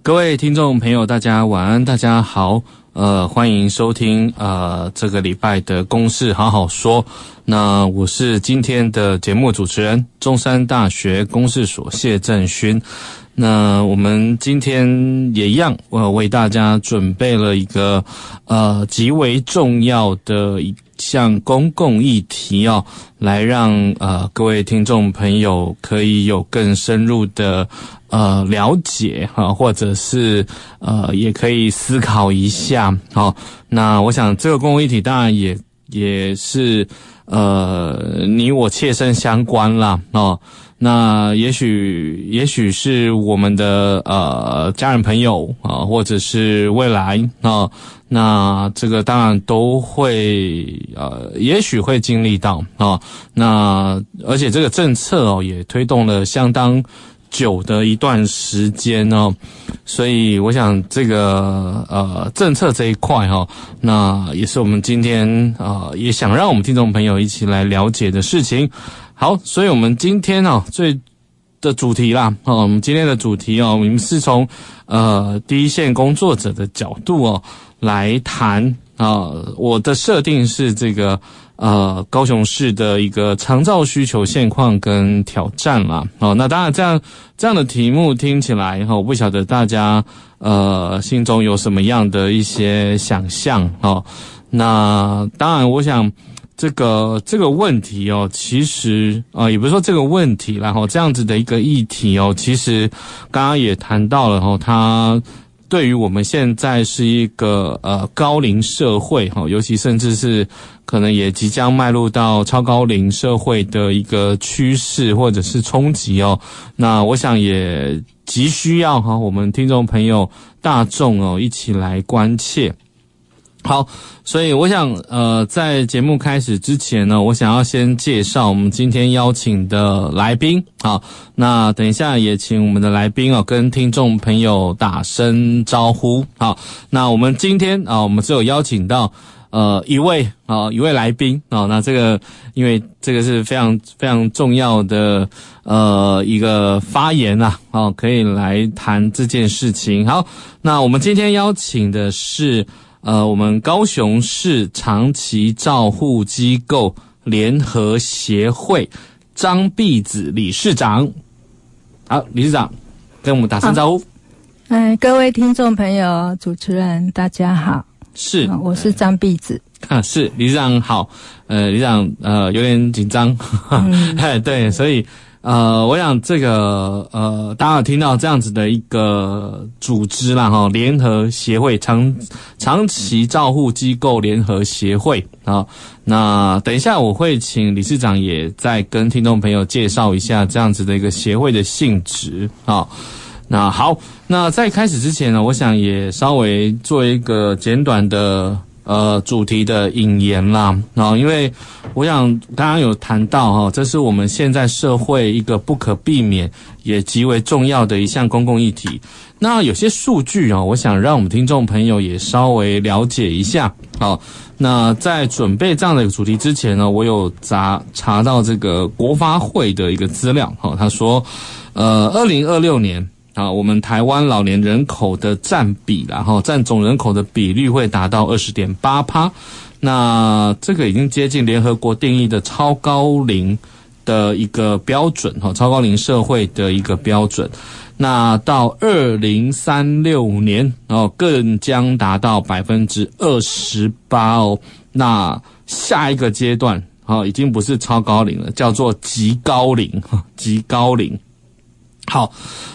各位听众朋友，大家晚安，大家好，呃，欢迎收听呃这个礼拜的公事好好说。那我是今天的节目主持人，中山大学公事所谢振勋。那我们今天也一样，我为大家准备了一个呃极为重要的一项公共议题哦，来让呃各位听众朋友可以有更深入的呃了解哈，或者是呃也可以思考一下。好，那我想这个公共议题当然也也是呃你我切身相关啦哦。那也许，也许是我们的呃家人朋友啊，或者是未来啊，那这个当然都会呃，也许会经历到啊。那而且这个政策哦，也推动了相当久的一段时间哦，所以我想这个呃政策这一块哈，那也是我们今天啊，也想让我们听众朋友一起来了解的事情。好，所以我们今天哦，最的主题啦，哦，我们今天的主题哦，我们是从呃第一线工作者的角度哦来谈啊。我的设定是这个呃高雄市的一个长照需求现况跟挑战啦。哦，那当然这样这样的题目听起来哈，我不晓得大家呃心中有什么样的一些想象哦。那当然，我想。这个这个问题哦，其实啊、也不是说这个问题，然后这样子的一个议题哦，其实刚刚也谈到了哈，它对于我们现在是一个呃高龄社会哈，尤其甚至是可能也即将迈入到超高龄社会的一个趋势或者是冲击哦，那我想也急需要哈，我们听众朋友大众哦一起来关切。好，所以我想，呃，在节目开始之前呢，我想要先介绍我们今天邀请的来宾。好，那等一下也请我们的来宾哦，跟听众朋友打声招呼。好，那我们今天啊，我们只有邀请到呃一位啊一位来宾啊，那这个因为这个是非常非常重要的呃一个发言啊，哦，可以来谈这件事情。好，那我们今天邀请的是。呃，我们高雄市长期照护机构联合协会张碧子理事长，好，理事长跟我们打声招呼。嗯，各位听众朋友、主持人，大家好，是，我是张碧子。啊，是理事长好，呃，理事长呃有点紧张，哎、嗯，对，所以。呃，我想这个呃，大家有听到这样子的一个组织啦，哈，联合协会长长期照护机构联合协会啊。那等一下我会请理事长也再跟听众朋友介绍一下这样子的一个协会的性质啊。那好，那在开始之前呢，我想也稍微做一个简短的。呃，主题的引言啦，啊，因为我想刚刚有谈到哈，这是我们现在社会一个不可避免也极为重要的一项公共议题。那有些数据啊，我想让我们听众朋友也稍微了解一下。好，那在准备这样的一个主题之前呢，我有查查到这个国发会的一个资料，哈，他说，呃，二零二六年。啊，我们台湾老年人口的占比，然后占总人口的比率会达到二十点八趴，那这个已经接近联合国定义的超高龄的一个标准，哈，超高龄社会的一个标准。那到二零三六年，哦，更将达到百分之二十八哦。那下一个阶段，啊，已经不是超高龄了，叫做极高龄，极高龄。好，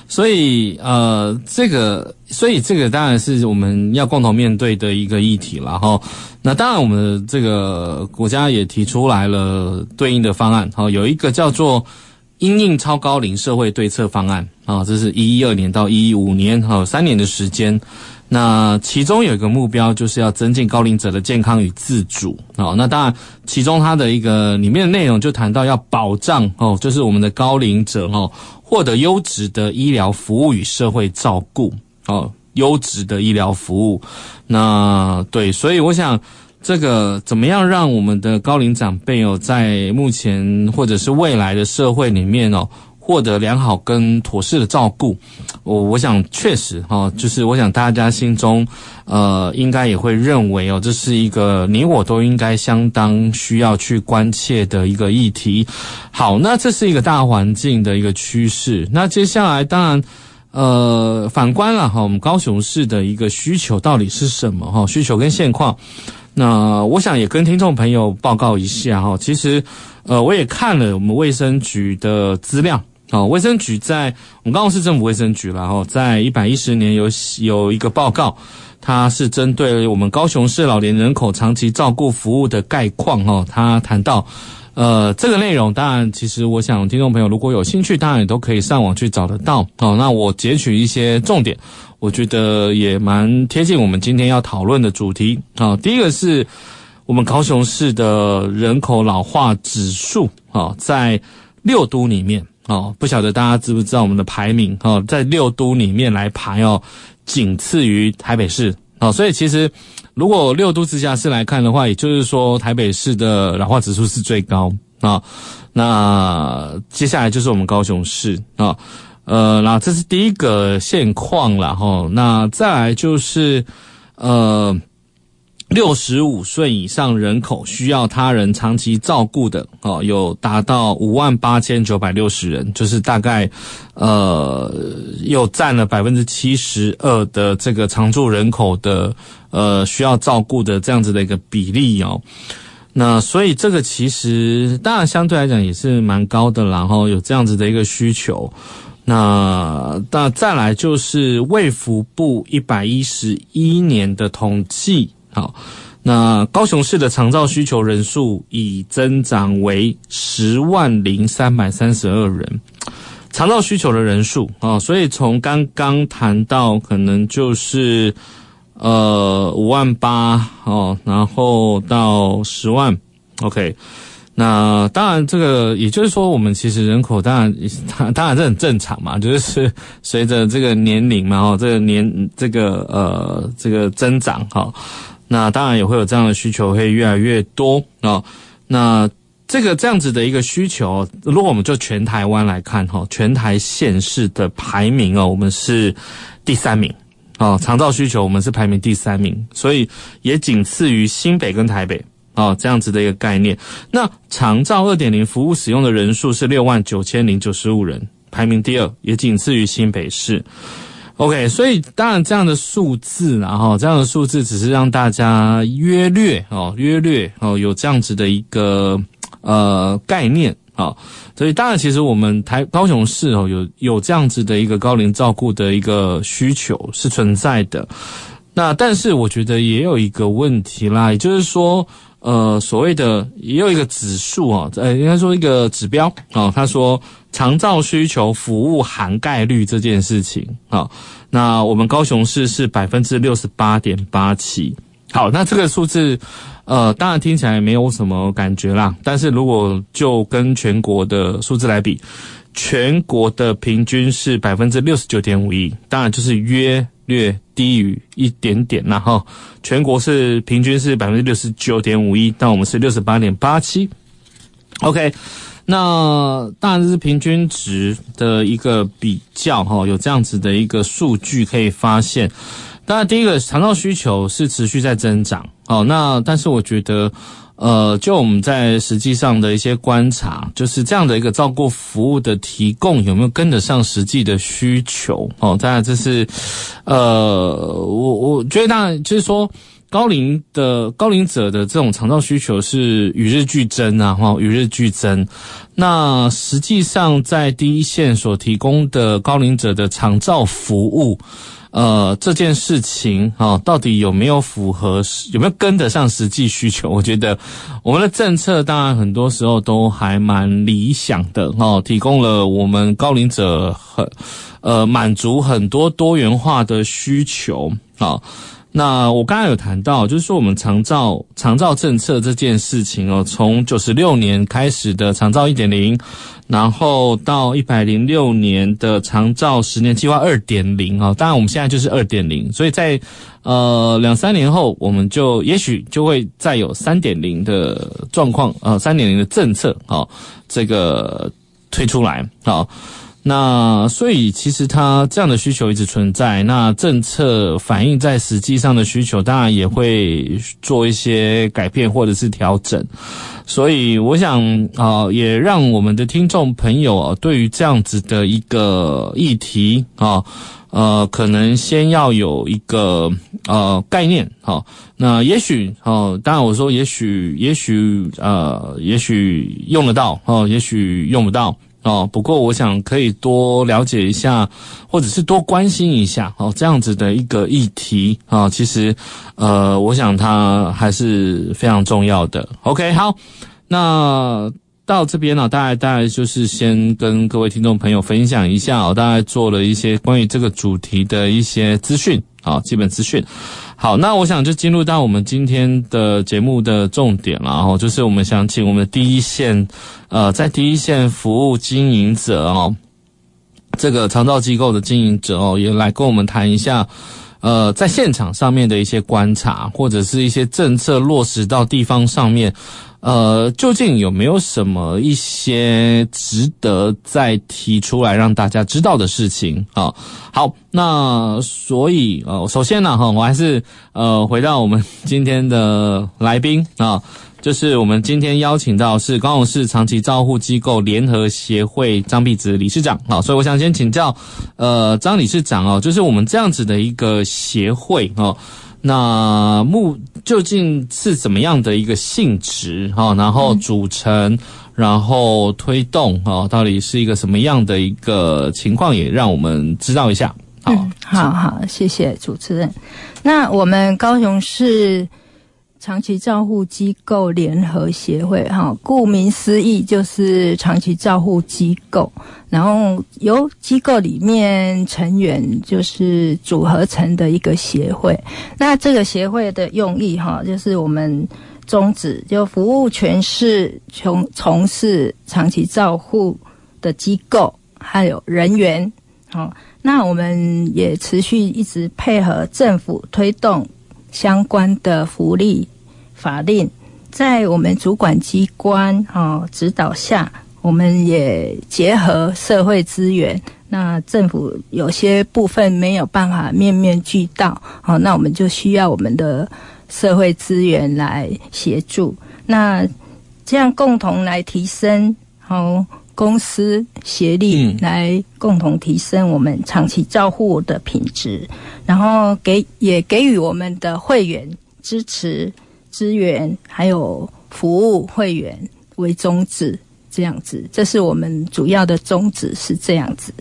所以呃，这个，所以这个当然是我们要共同面对的一个议题了哈。那当然，我们这个国家也提出来了对应的方案，哈，有一个叫做因应超高龄社会对策方案啊，这是一一二年到一一五年哈三年的时间。那其中有一个目标，就是要增进高龄者的健康与自主啊。那当然，其中它的一个里面的内容就谈到要保障哦，就是我们的高龄者哦，获得优质的医疗服务与社会照顾哦，优质的医疗服务。那对，所以我想，这个怎么样让我们的高龄长辈哦，在目前或者是未来的社会里面哦。获得良好跟妥适的照顾，我我想确实哈，就是我想大家心中，呃，应该也会认为哦，这是一个你我都应该相当需要去关切的一个议题。好，那这是一个大环境的一个趋势。那接下来当然，呃，反观了哈，我们高雄市的一个需求到底是什么哈？需求跟现况，那我想也跟听众朋友报告一下哈。其实，呃，我也看了我们卫生局的资料。好，卫生局在我们高雄市政府卫生局然后在一百一十年有有一个报告，它是针对我们高雄市老年人口长期照顾服务的概况哈，它谈到呃这个内容，当然其实我想听众朋友如果有兴趣，当然也都可以上网去找得到哦。那我截取一些重点，我觉得也蛮贴近我们今天要讨论的主题啊。第一个是我们高雄市的人口老化指数啊，在六都里面。哦，不晓得大家知不知道我们的排名哦，在六都里面来排哦，仅次于台北市哦，所以其实如果六都直辖市来看的话，也就是说台北市的老化指数是最高啊。那接下来就是我们高雄市啊，呃，那这是第一个现况了哈。那再来就是呃。六十五岁以上人口需要他人长期照顾的哦，有达到五万八千九百六十人，就是大概呃，又占了百分之七十二的这个常住人口的呃需要照顾的这样子的一个比例哦。那所以这个其实当然相对来讲也是蛮高的，然后有这样子的一个需求。那那再来就是卫福部一百一十一年的统计。好，那高雄市的长照需求人数已增长为十万零三百三十二人，长照需求的人数啊，所以从刚刚谈到可能就是呃五万八哦，然后到十万，OK，那当然这个也就是说，我们其实人口当然 当然这很正常嘛，就是随着这个年龄嘛，哦，这个年这个呃这个增长哈。那当然也会有这样的需求，会越来越多啊、那这个这样子的一个需求，如果我们就全台湾来看哈，全台县市的排名哦，我们是第三名哦，长照需求我们是排名第三名，所以也仅次于新北跟台北哦，这样子的一个概念。那长照二点零服务使用的人数是六万九千零九十五人，排名第二，也仅次于新北市。OK，所以当然这样的数字，然后这样的数字只是让大家约略哦，约略哦，有这样子的一个呃概念啊。所以当然，其实我们台高雄市哦，有有这样子的一个高龄照顾的一个需求是存在的。那但是我觉得也有一个问题啦，也就是说。呃，所谓的也有一个指数啊，呃，应该说一个指标啊。他说，长照需求服务涵盖率这件事情啊，那我们高雄市是百分之六十八点八七。好，那这个数字，呃，当然听起来没有什么感觉啦。但是如果就跟全国的数字来比，全国的平均是百分之六十九点五一，当然就是约。略低于一点点，然后全国是平均是百分之六十九点五一，但我们是六十八点八七。OK，那当然是平均值的一个比较哈，有这样子的一个数据可以发现。当然，第一个长照需求是持续在增长，哦，那但是我觉得。呃，就我们在实际上的一些观察，就是这样的一个照顾服务的提供有没有跟得上实际的需求？哦，当然这是，呃，我我觉得当然就是说高龄的高龄者的这种长照需求是与日俱增啊，哈，与日俱增。那实际上在第一线所提供的高龄者的长照服务。呃，这件事情啊、到底有没有符合，有没有跟得上实际需求？我觉得我们的政策当然很多时候都还蛮理想的哦，提供了我们高龄者很呃满足很多多元化的需求啊。那我刚才有谈到，就是说我们长照长照政策这件事情哦，从九十六年开始的长照一点零，然后到一百零六年的长照十年计划二点零啊，当然我们现在就是二点零，所以在呃两三年后，我们就也许就会再有三点零的状况，呃三点零的政策啊，这个推出来啊。那所以其实它这样的需求一直存在，那政策反映在实际上的需求，当然也会做一些改变或者是调整。所以我想啊、也让我们的听众朋友啊，对于这样子的一个议题啊，呃，可能先要有一个呃概念。好，那也许哦，当然我说也许，也许呃，也许用得到哦，也许用不到。哦，不过我想可以多了解一下，或者是多关心一下哦，这样子的一个议题啊，其实呃，我想它还是非常重要的。OK，好，那到这边呢，大概大概就是先跟各位听众朋友分享一下哦，大概做了一些关于这个主题的一些资讯啊，基本资讯。好，那我想就进入到我们今天的节目的重点了，然后就是我们想请我们的第一线，呃，在第一线服务经营者哦，这个长照机构的经营者哦，也来跟我们谈一下，呃，在现场上面的一些观察，或者是一些政策落实到地方上面。呃，究竟有没有什么一些值得再提出来让大家知道的事情啊？好，那所以呃，首先呢，哈，我还是呃回到我们今天的来宾啊，就是我们今天邀请到是高雄市长期照护机构联合协会张碧芝理事长啊，所以我想先请教呃张理事长哦，就是我们这样子的一个协会哦。那目究竟是怎么样的一个性质哈？然后组成，嗯、然后推动哈，到底是一个什么样的一个情况？也让我们知道一下。好，嗯、好好，谢谢主持人。那我们高雄市。长期照护机构联合协会，哈，顾名思义就是长期照护机构，然后由机构里面成员就是组合成的一个协会。那这个协会的用意，哈，就是我们宗旨就服务全市从从事长期照护的机构还有人员，好，那我们也持续一直配合政府推动。相关的福利法令，在我们主管机关哈指导下，我们也结合社会资源。那政府有些部分没有办法面面俱到，好，那我们就需要我们的社会资源来协助。那这样共同来提升，好。公司协力来共同提升我们长期照护的品质，然后给也给予我们的会员支持、资源，还有服务会员为宗旨，这样子，这是我们主要的宗旨是这样子。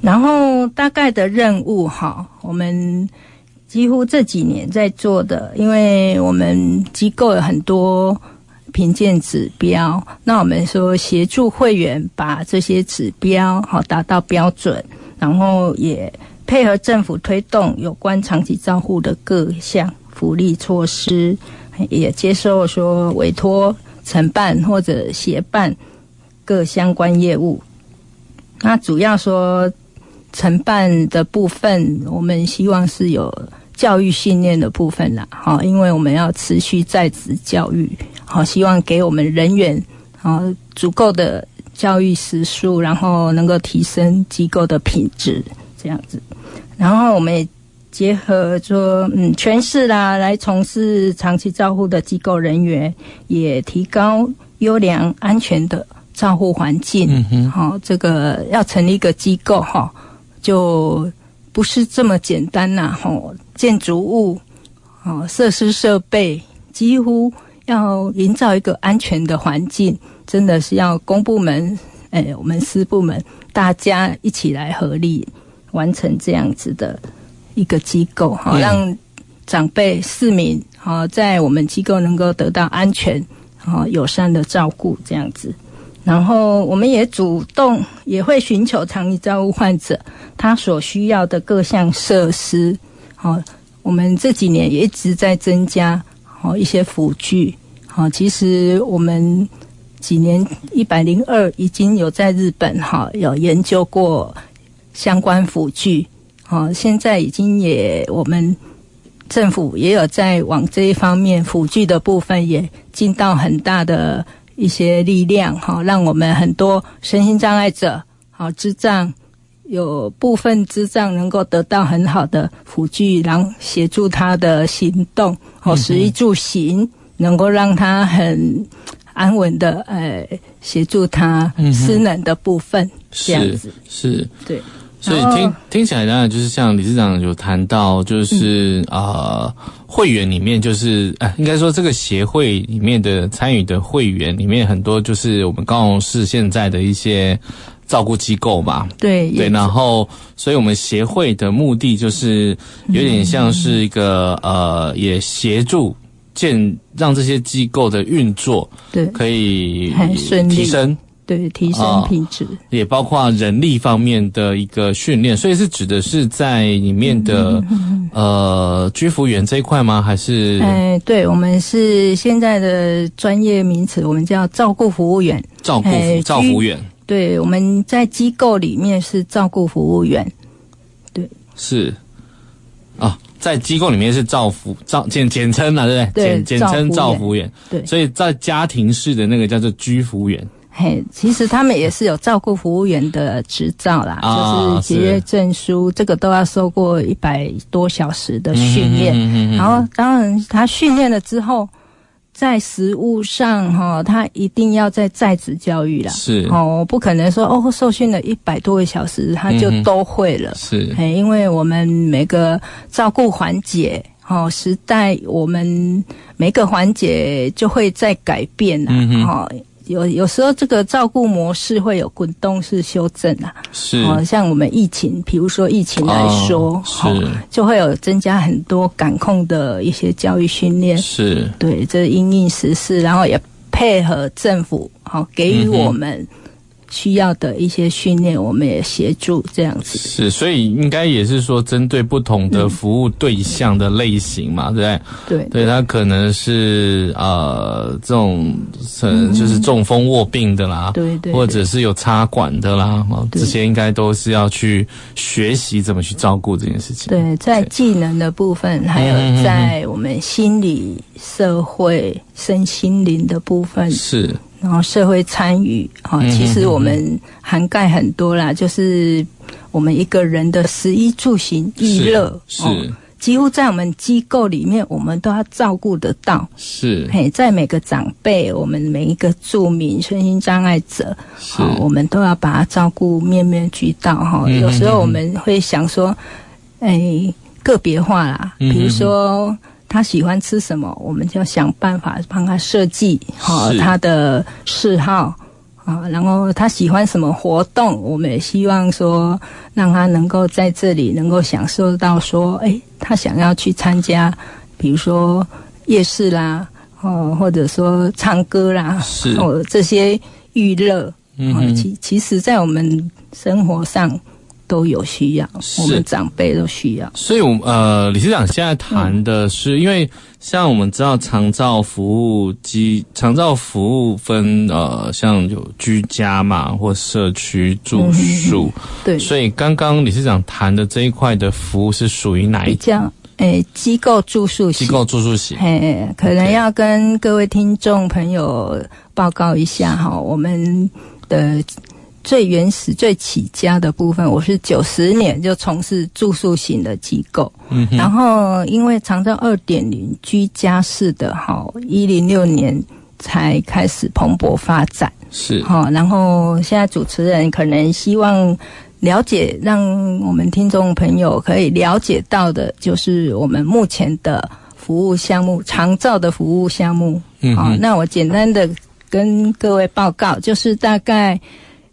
然后大概的任务哈，我们几乎这几年在做的，因为我们机构有很多。评鉴指标，那我们说协助会员把这些指标好达到标准，然后也配合政府推动有关长期照护的各项福利措施，也接受说委托承办或者协办各相关业务。那主要说承办的部分，我们希望是有教育训练的部分啦，哈，因为我们要持续在职教育。好，希望给我们人员啊足够的教育时数，然后能够提升机构的品质，这样子。然后我们也结合说，嗯，全市啦来从事长期照护的机构人员，也提高优良安全的照护环境。嗯哼，好，这个要成立一个机构哈，就不是这么简单呐。吼，建筑物、哦设施设备几乎。要营造一个安全的环境，真的是要公部门，哎，我们私部门大家一起来合力完成这样子的一个机构哈，嗯、让长辈市民哈在我们机构能够得到安全啊友善的照顾这样子。然后我们也主动也会寻求长期照顾患者他所需要的各项设施。好，我们这几年也一直在增加好一些辅具。好，其实我们几年一百零二已经有在日本哈有研究过相关辅具。好，现在已经也我们政府也有在往这一方面辅具的部分也尽到很大的。一些力量哈，让我们很多身心障碍者好智障，有部分智障能够得到很好的辅具，然后协助他的行动哦食衣住行，能够让他很安稳的呃协助他失能的部分，这样子是，是对。所以听听起来当然就是像理事长有谈到，就是、嗯、呃会员里面就是呃应该说这个协会里面的参与的会员里面很多就是我们高雄市现在的一些照顾机构嘛，对对，然后所以我们协会的目的就是有点像是一个、嗯、呃也协助建让这些机构的运作对。可以提升。对，提升品质，哦，也包括人力方面的一个训练，所以是指的是在里面的、嗯、呃居服员这一块吗？还是？哎，对，我们是现在的专业名词，我们叫照顾服务员。照顾照服员。对，我们在机构里面是照顾服务员。对，是啊，在机构里面是照服照简简称啊，对不对？对，简简称照服员。对，所以在家庭式的那个叫做居服员。嘿，其实他们也是有照顾服务员的执照啦，哦、就是节约证书，这个都要受过一百多小时的训练。然后，当然他训练了之后，在实务上哈，他一定要在在职教育啦。是哦，不可能说哦，受训了一百多个小时，他就都会了。是，嘿，因为我们每个照顾环节，哦，时代我们每个环节就会在改变啦。嗯嗯有有时候这个照顾模式会有滚动式修正啊，是，哦，像我们疫情，比如说疫情来说，哦，是，哦，就会有增加很多感控的一些教育训练，是，对，这因应时事，然后也配合政府，好，哦，给予我们。嗯需要的一些训练，我们也协助这样子。是，所以应该也是说，针对不同的服务对象的类型嘛，嗯、对不对？对，对，他可能是呃这种呃就是中风卧病的啦，对对，或者是有插管的啦，这些应该都是要去学习怎么去照顾这件事情。对，在技能的部分，还有在我们心理、社会、身心灵的部分是。然后社会参与，哈，其实我们涵盖很多啦，就是我们一个人的食衣住行娱乐，是，几乎在我们机构里面，我们都要照顾得到，是，嘿，在每个长辈，我们每一个住民身心障碍者，是，我们都要把他照顾面面俱到，哈，有时候我们会想说，哎，个别化啦，比如说。他喜欢吃什么，我们就要想办法帮他设计好他的嗜好啊。然后他喜欢什么活动，我们也希望说让他能够在这里能够享受到说，哎，他想要去参加，比如说夜市啦，哦，或者说唱歌啦，是哦这些娱乐。嗯，其其实，在我们生活上。都有需要，我们长辈都需要。所以，我呃，理事长现在谈的是，嗯、因为像我们知道长照服务机，长照服务分呃，像有居家嘛，或社区住宿。嗯、对。所以，刚刚理事长谈的这一块的服务是属于哪一家？诶，机构住宿型。机构住宿型。诶，可能要跟各位听众朋友报告一下哈，我们的。最原始、最起家的部分，我是九十年就从事住宿型的机构，嗯，然后因为长照二点零居家式的哈，一零六年才开始蓬勃发展，是。哈，然后现在主持人可能希望了解，让我们听众朋友可以了解到的，就是我们目前的服务项目，长照的服务项目，嗯，好，那我简单的跟各位报告，就是大概。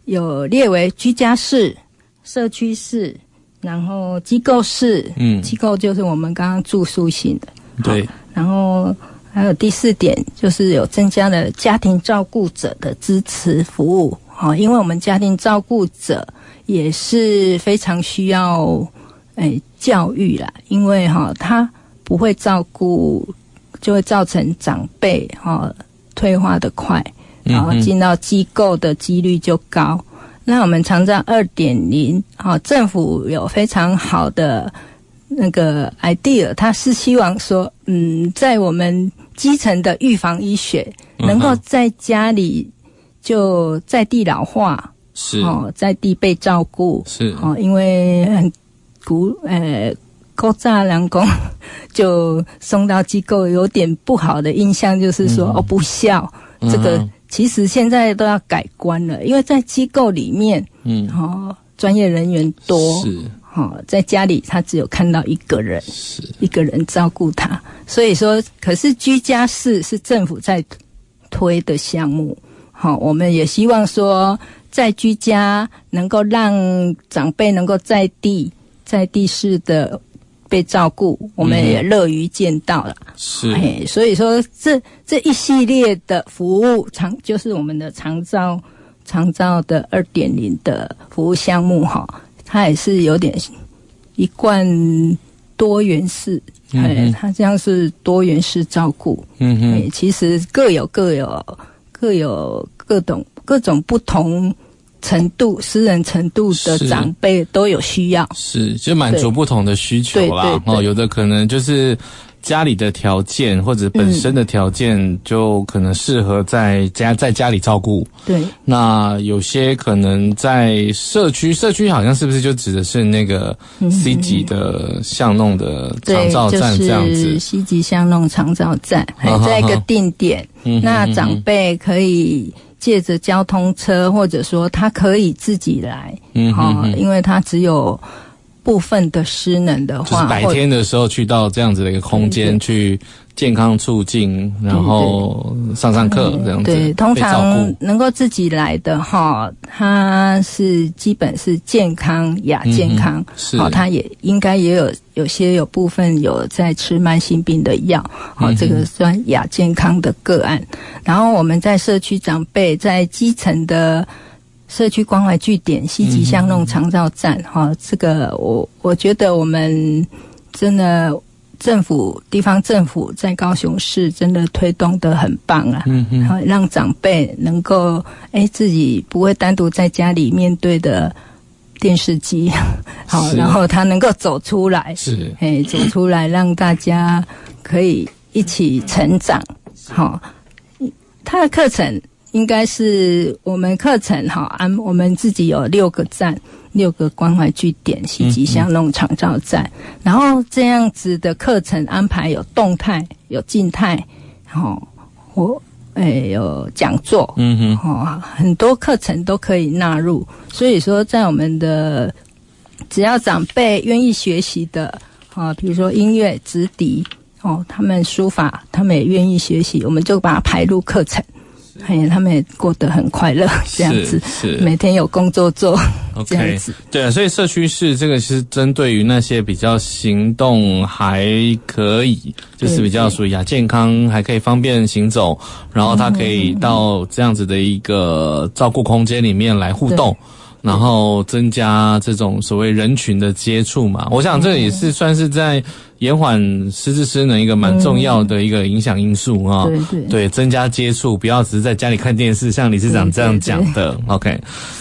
有列为居家式、社区式、然后机构式，嗯。机构就是我们刚刚住宿型的，对，然后还有第四点就是有增加了家庭照顾者的支持服务，好，因为我们家庭照顾者也是非常需要诶教育啦，因为哈他不会照顾，就会造成长辈哈退化的快，然后进到机构的几率就高。那我们长照二点零，好，政府有非常好的那个 idea，他是希望说，嗯，在我们基层的预防医学，能够在家里就在地老化，是哦，在地被照顾，是哦，因为很古呃，古早人工 就送到机构，有点不好的印象，就是说、嗯、哦不孝，这个。嗯其实现在都要改观了，因为在机构里面，嗯，哦，专业人员多，是，哦，在家里他只有看到一个人，是。一个人照顾他，所以说，可是居家式是政府在推的项目，好、哦，我们也希望说，在居家能够让长辈能够在地在地式的。被照顾，我们也乐于见到了。嗯、是，哎，所以说这这一系列的服务长就是我们的长照长照的二点零的服务项目哈，它也是有点一贯多元式，哎、嗯，它这样是多元式照顾。嗯嗯，其实各有各有各有各种各种不同。程度、私人程度的长辈都有需要，是就满足不同的需求啦。哦，有的可能就是家里的条件或者本身的条件就可能适合在家在家里照顾。对，那有些可能在社区，社区好像是不是就指的是那个 C 级的巷弄的长照站这样子？就是、C 级巷弄长照站，还在一个定点，嗯、那长辈可以。借着交通车，或者说他可以自己来，嗯哼哼，哦，因为他只有部分的失能的话，就是白天的时候去到这样子的一个空间去健康促进，然后上上课这样子。对，通常能够自己来的哈，他是基本是健康亚健康，是，哦，他也应该也有有些有部分有在吃慢性病的药，好，这个算亚健康的个案。然后我们在社区长辈在基层的。社区关怀据点、西吉巷弄长照站，哈、嗯，这个我我觉得我们真的政府地方政府在高雄市真的推动得很棒啊，嗯嗯，好让长辈能够哎自己不会单独在家里面对的电视机，好，然后他能够走出来，是，哎，走出来让大家可以一起成长，好，他的课程。应该是我们课程哈，安我们自己有六个站，六个关怀据点，西吉巷弄长照站，嗯嗯。然后这样子的课程安排有动态，有静态，然后我诶有讲座，嗯哼，哦，很多课程都可以纳入。所以说，在我们的只要长辈愿意学习的，啊，比如说音乐、直笛，哦，他们书法，他们也愿意学习，我们就把它排入课程。哎，他们也过得很快乐，这样子，是，是每天有工作做，okay, 这样子。对啊，所以社区是这个是针对于那些比较行动还可以，就是比较属于亚健康，还可以方便行走，然后他可以到这样子的一个照顾空间里面来互动。然后增加这种所谓人群的接触嘛，我想这也是算是在延缓失智失能一个蛮重要的一个影响因素啊。对对。对，增加接触，不要只是在家里看电视，像理事长这样讲的。OK，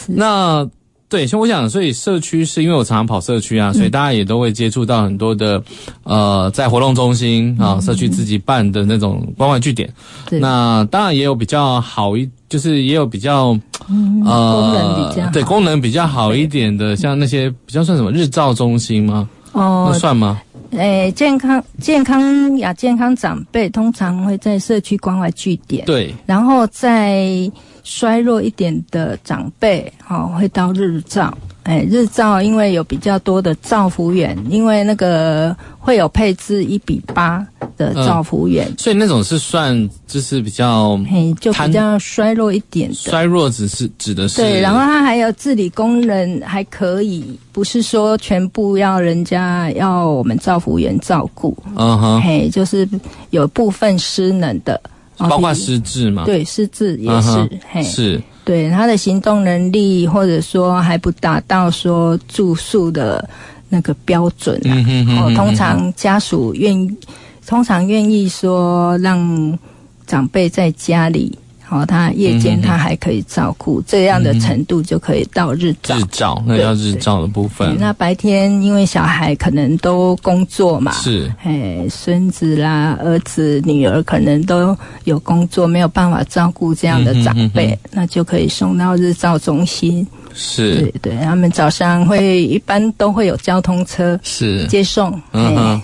那对，像我想，所以社区是因为我常常跑社区啊，所以大家也都会接触到很多的呃，在活动中心啊，社区自己办的那种关怀据点。那当然也有比较好一。就是也有比较，功能比较对功能比较好一点的，像那些比较算什么日照中心吗？哦，那算吗？诶、欸，健康健康亚健康长辈通常会在社区关怀据点，对，然后在衰弱一点的长辈，哦，会到日照。诶、欸，日照因为有比较多的照服员，因为那个会有配置一比八，的照服员，所以那种是算就是比较嘿，就比较衰弱一点的。衰弱只是指的是对，然后他还有自理功能还可以，不是说全部要人家要我们照服员照顾。嗯哼，嘿，就是有部分失能的，包括失智嘛？对，失智也是，嗯、嘿，是。对他的行动能力，或者说还不达到说住宿的那个标准啊。嗯哼嗯哼哦，通常家属愿意，通常愿意说让长辈在家里。好，他夜间他还可以照顾、嗯、这样的程度，就可以到日照。日照，那叫日照的部分。那白天因为小孩可能都工作嘛，是，哎，孙子啦、儿子、女儿可能都有工作，没有办法照顾这样的长辈，那就可以送到日照中心。是，对对，他们早上会一般都会有交通车是接送。嗯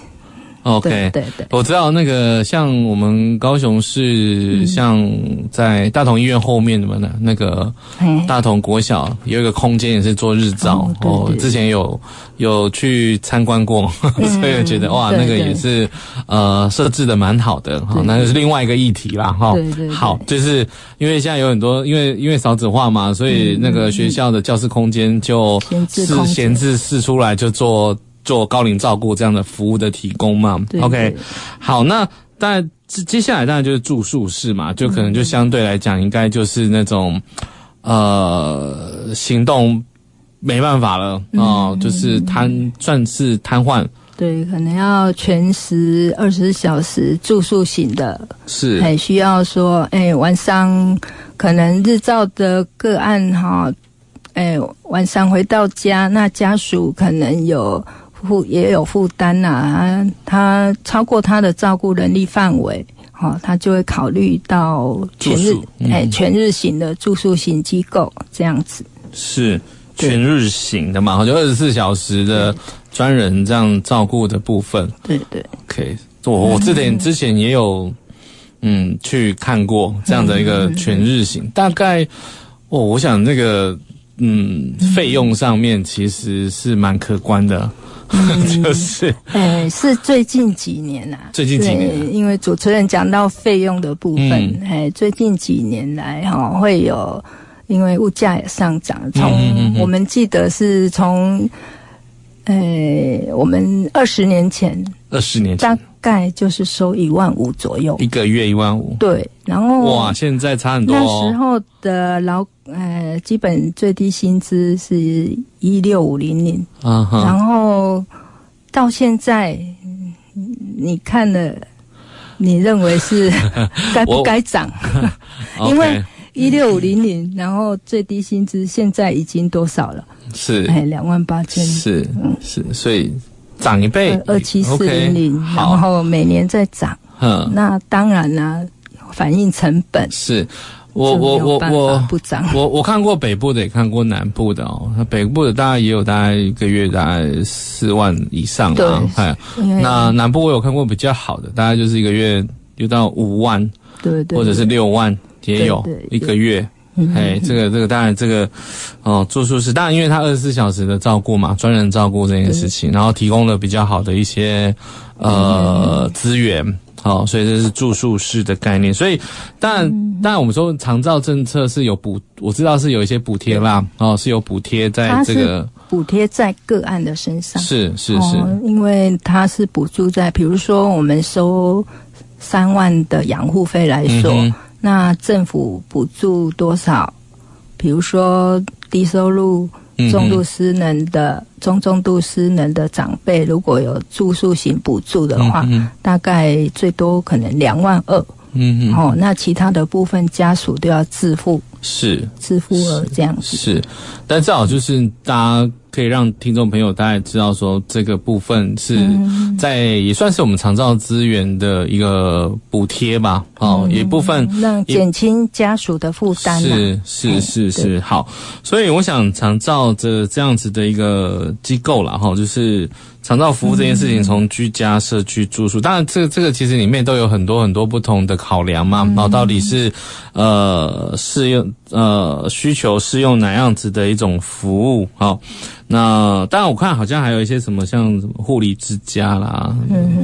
OK，对对对，我知道那个像我们高雄市，像在大同医院后面的嘛，那个大同国小有一个空间也是做日照哦，之前有有去参观过，所以觉得哇，那个也是呃设置的蛮好的哈，那就是另外一个议题啦哈。对对，好，就是因为现在有很多因为因为少子化嘛，所以那个学校的教室空间就是闲置释出来就做。做高龄照顾这样的服务的提供嘛。对？OK，好，那当然接下来当然就是住宿式嘛，就可能就相对来讲应该就是那种、嗯、呃行动没办法了哦、呃，就是瘫算是瘫痪，对，可能要全时二十四小时住宿型的，是。还需要说，哎，晚上可能日照的个案哈，哎，晚上回到家，那家属可能有。负也有负担呐，他超过他的照顾能力范围，好，他就会考虑到全日哎、嗯、全日型的住宿型机构这样子。是全日型的嘛？就二十四小时的专人这样照顾的部分。对对。OK，我我这点之前也有嗯去看过这样的一个全日型，大概哦，我想那个嗯费用上面其实是蛮可观的。就是，哎，是最近几年呐、啊，最近几年，因为主持人讲到费用的部分，哎、嗯，最近几年来哈会有，因为物价也上涨，从我们记得是从，呃，我们二十年前，二十年前。大概就是收一万五左右，一个月一万五，对，然后哇，现在差很多、哦，那时候的劳。呃，基本最低薪资是一六五零零，啊，然后到现在，你看了，你认为是 该不该涨？因为一六五零零，然后最低薪资现在已经多少了？是。哎，两万八千，是嗯。是，所以涨一倍，二七四零零，然后每年在涨，嗯，那当然啦，反映成本是。我我我我我我看过北部的，也看过南部的哦。那北部的大概也有大概一个月大概四万以上啊。哎，那南部我有看过比较好的，大概就是一个月有到五万，对对，或者是六万也有一个月。哎，这个这个当然这个哦住宿是当然，因为他二十四小时的照顾嘛，专人照顾这件事情，然后提供了比较好的一些呃资源。好，所以这是住宿式的概念。所以，当然，当然，我们说长照政策是有补，我知道是有一些补贴啦。哦，是有补贴在这个补贴在个案的身上。是是是，因为它是补助在，比如说我们收三万的养护费来说，那政府补助多少？比如说低收入。重度失能的、中重度失能的长辈，如果有住宿型补助的话，嗯、大概最多可能两万二。嗯哼，哦，那其他的部分家属都要自付，是自付额这样子。是，是，但至少就是大家可以让听众朋友大概知道说，这个部分是在也算是我们长照资源的一个补贴吧。哦，一、嗯、部分让减轻家属的负担。是是是是，好。所以我想长照这这样子的一个机构啦，哈，就是。长照服务这件事情，从居家、社区、住宿，当然这个这个其实里面都有很多很多不同的考量嘛。然后到底是呃适用呃需求适用哪样子的一种服务？好，那当然我看好像还有一些什么像什么护理之家啦、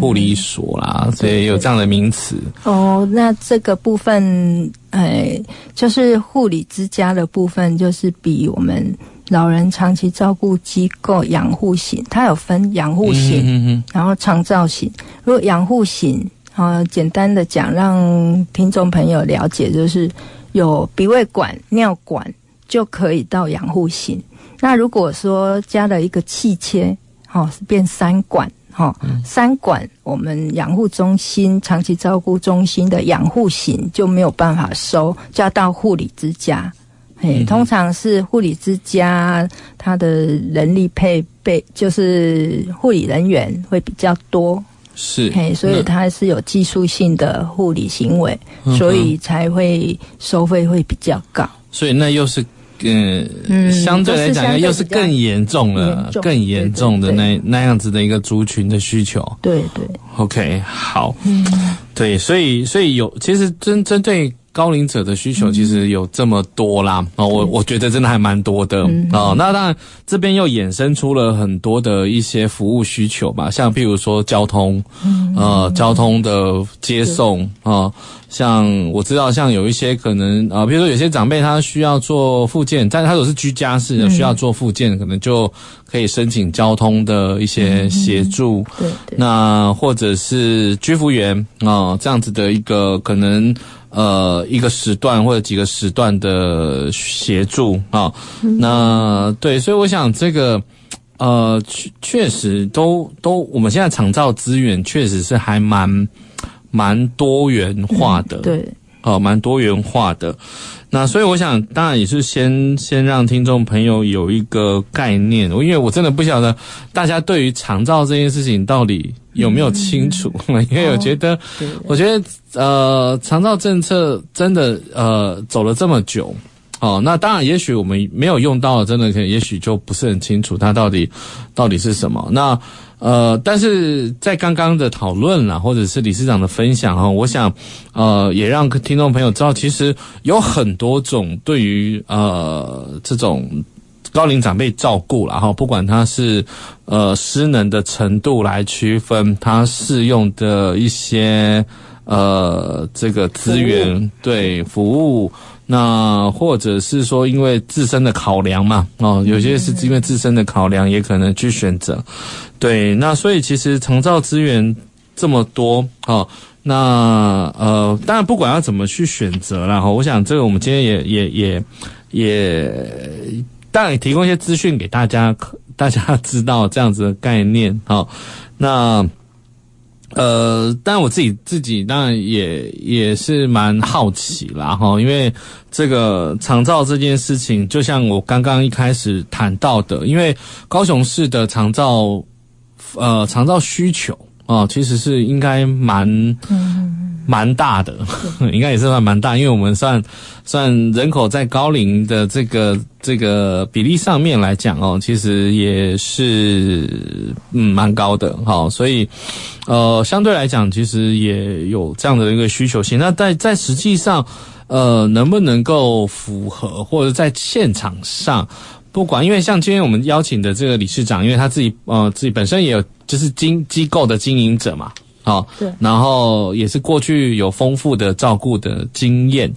护理所啦，所以有这样的名词。哦，那这个部分，哎，就是护理之家的部分，就是比我们。老人长期照顾机构养护型，它有分养护型，嗯、哼哼然后长照型。如果养护型，啊，简单的讲，让听众朋友了解，就是有鼻胃管、尿管就可以到养护型。那如果说加了一个气切，哈，变三管，哈，三管，我们养护中心、长期照顾中心的养护型就没有办法收，就要到护理之家。嘿，通常是护理之家，他的人力配备就是护理人员会比较多，是。嘿，所以他是有技术性的护理行为，嗯、所以才会收费会比较高。所以那又是嗯，嗯相对来讲又是更严重了，更严重的那那样子的一个族群的需求。对对，OK，好，嗯，对，所以所以有其实针针对。高龄者的需求其实有这么多啦，啊、嗯，我我觉得真的还蛮多的。啊、嗯。那当然，这边又衍生出了很多的一些服务需求吧，像譬如说交通，嗯、呃，交通的接送啊，像我知道，像有一些可能啊，比如说有些长辈他需要做复健，但是他如果是居家式的需要做复健，可能就可以申请交通的一些协助。对、嗯，那或者是居服员啊，这样子的一个可能。呃，一个时段或者几个时段的协助啊，那对，所以我想这个呃，确确实都都，我们现在厂造资源确实是还蛮蛮多元化的，对，哦，蛮多元化的。那所以我想，当然也是先先让听众朋友有一个概念，因为我真的不晓得大家对于长照这件事情到底有没有清楚，嗯、因为我觉得，哦、我觉得呃，长照政策真的呃走了这么久，哦，那当然也许我们没有用到，真的可能也许就不是很清楚它到底到底是什么。那。呃，但是在刚刚的讨论啦，或者是理事长的分享哈，我想，呃，也让听众朋友知道，其实有很多种对于呃这种高龄长辈照顾啦哈，不管他是呃失能的程度来区分，他适用的一些呃这个资源对服务。那或者是说，因为自身的考量嘛，哦，有些是因为自身的考量，也可能去选择。对，那所以其实长照资源这么多，哦，那呃，当然不管要怎么去选择啦，哈，我想这个我们今天也也也也，当然提供一些资讯给大家，大家知道这样子的概念，好，那。呃，但我自己自己当然也也是蛮好奇啦哈，因为这个长照这件事情，就像我刚刚一开始谈到的，因为高雄市的长照呃长照需求啊、呃，其实是应该蛮蛮大的，应该也是算蛮大，因为我们算算人口在高龄的这个这个比例上面来讲哦，其实也是嗯蛮高的哈，所以呃相对来讲，其实也有这样的一个需求性。那在在实际上，呃，能不能够符合，或者在现场上，不管因为像今天我们邀请的这个理事长，因为他自己呃自己本身也有就是经机构的经营者嘛。好，对，然后也是过去有丰富的照顾的经验，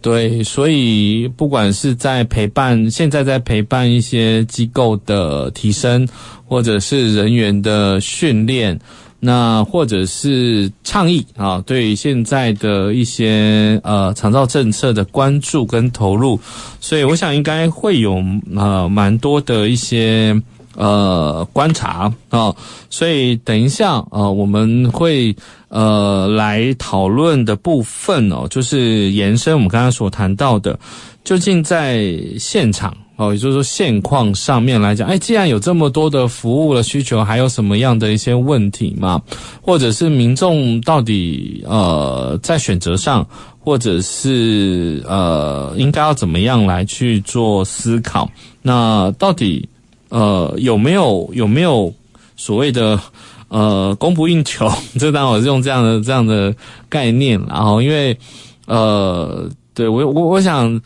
对，所以不管是在陪伴，现在在陪伴一些机构的提升，或者是人员的训练，那或者是倡议啊，对现在的一些呃长照政策的关注跟投入，所以我想应该会有呃蛮多的一些。呃，观察啊、所以等一下呃，我们会呃来讨论的部分哦，就是延伸我们刚刚所谈到的，究竟在现场哦，也就是说现况上面来讲，哎，既然有这么多的服务的需求，还有什么样的一些问题吗？或者是民众到底呃在选择上，或者是呃应该要怎么样来去做思考？那到底？呃，有没有有没有所谓的呃供不应求，这当然我是用这样的这样的概念，然后因为呃，对我我我想。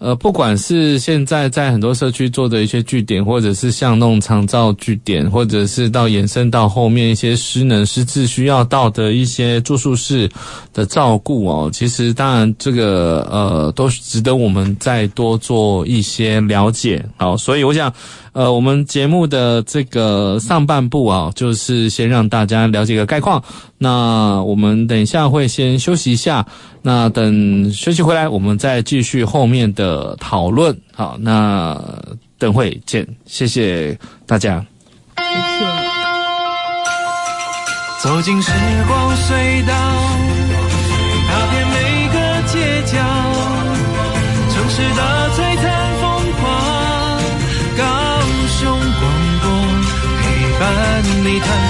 呃，不管是现在在很多社区做的一些据点，或者是像那种长照据点，或者是到延伸到后面一些失能失智需要到的一些住宿式的照顾哦，其实当然这个呃都值得我们再多做一些了解。好，所以我想。呃，我们节目的这个上半部啊，就是先让大家了解个概况。那我们等一下会先休息一下，那等休息回来，我们再继续后面的讨论。好，那等会见，谢谢大家。走进时光隧道，踏遍每个街角，城市的璀璨。伴你探索。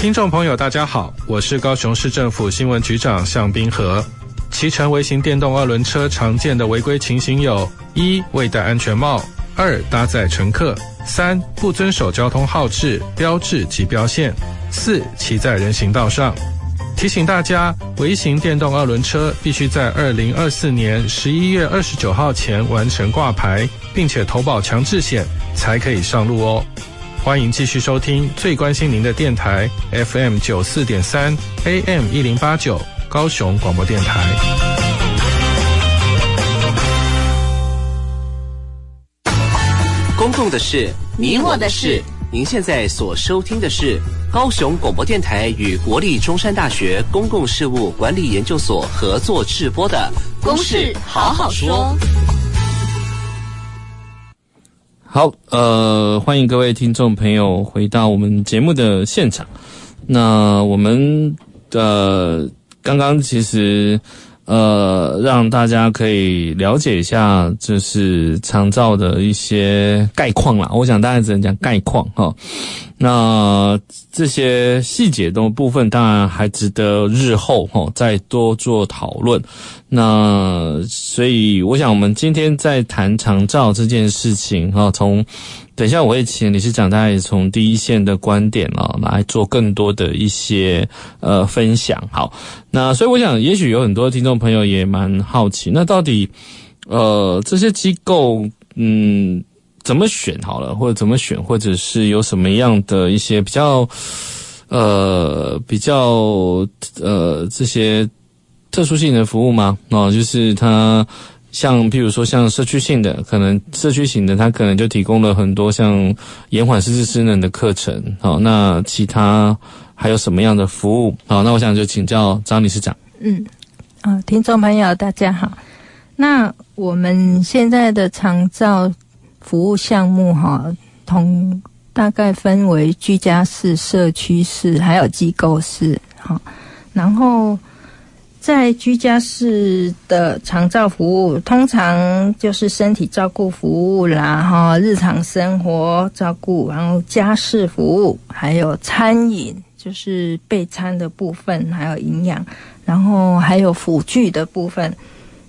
听众朋友，大家好，我是高雄市政府新闻局长向冰河。骑乘微型电动二轮车常见的违规情形有：一、未戴安全帽；二、搭载乘客；三、不遵守交通号志、标志及标线。四、骑在人行道上，提醒大家，微型电动二轮车必须在二零二四年十一月二十九号前完成挂牌，并且投保强制险，才可以上路哦。欢迎继续收听最关心您的电台 FM 九四点三 AM 一零八九高雄广播电台。公共的事，你我的事。您现在所收听的是高雄广播电台与国立中山大学公共事务管理研究所合作制播的《公事好好说》。好，呃，欢迎各位听众朋友回到我们节目的现场。那我们的、刚刚其实。呃，让大家可以了解一下，就是长照的一些概况啦。我想大家只能讲概况哈。那这些细节的部分，当然还值得日后哈再多做讨论。那所以，我想我们今天在谈长照这件事情哈，从等一下我会请理事长，大家从第一线的观点啊来做更多的一些呃分享。好，那所以我想，也许有很多听众朋友也蛮好奇，那到底呃这些机构嗯怎么选好了，或者怎么选，或者是有什么样的一些比较呃比较呃这些特殊性的服务吗？哦，就是它。像譬如说，像社区性的，可能社区型的，它可能就提供了很多像延缓失智失能的课程。好，那其他还有什么样的服务？好，那我想就请教张理事长。嗯，啊，听众朋友大家好。那我们现在的长照服务项目哈，同大概分为居家式、社区式，还有机构式。好，然后。在居家式的长照服务，通常就是身体照顾服务啦，哈，日常生活照顾，然后家事服务，还有餐饮，就是备餐的部分，还有营养，然后还有辅具的部分。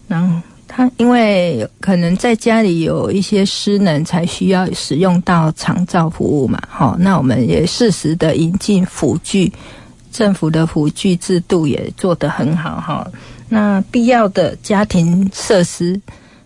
然后他因为可能在家里有一些失能，才需要使用到长照服务嘛，好，那我们也适时的引进辅具。政府的辅具制度也做得很好哈，那必要的家庭设施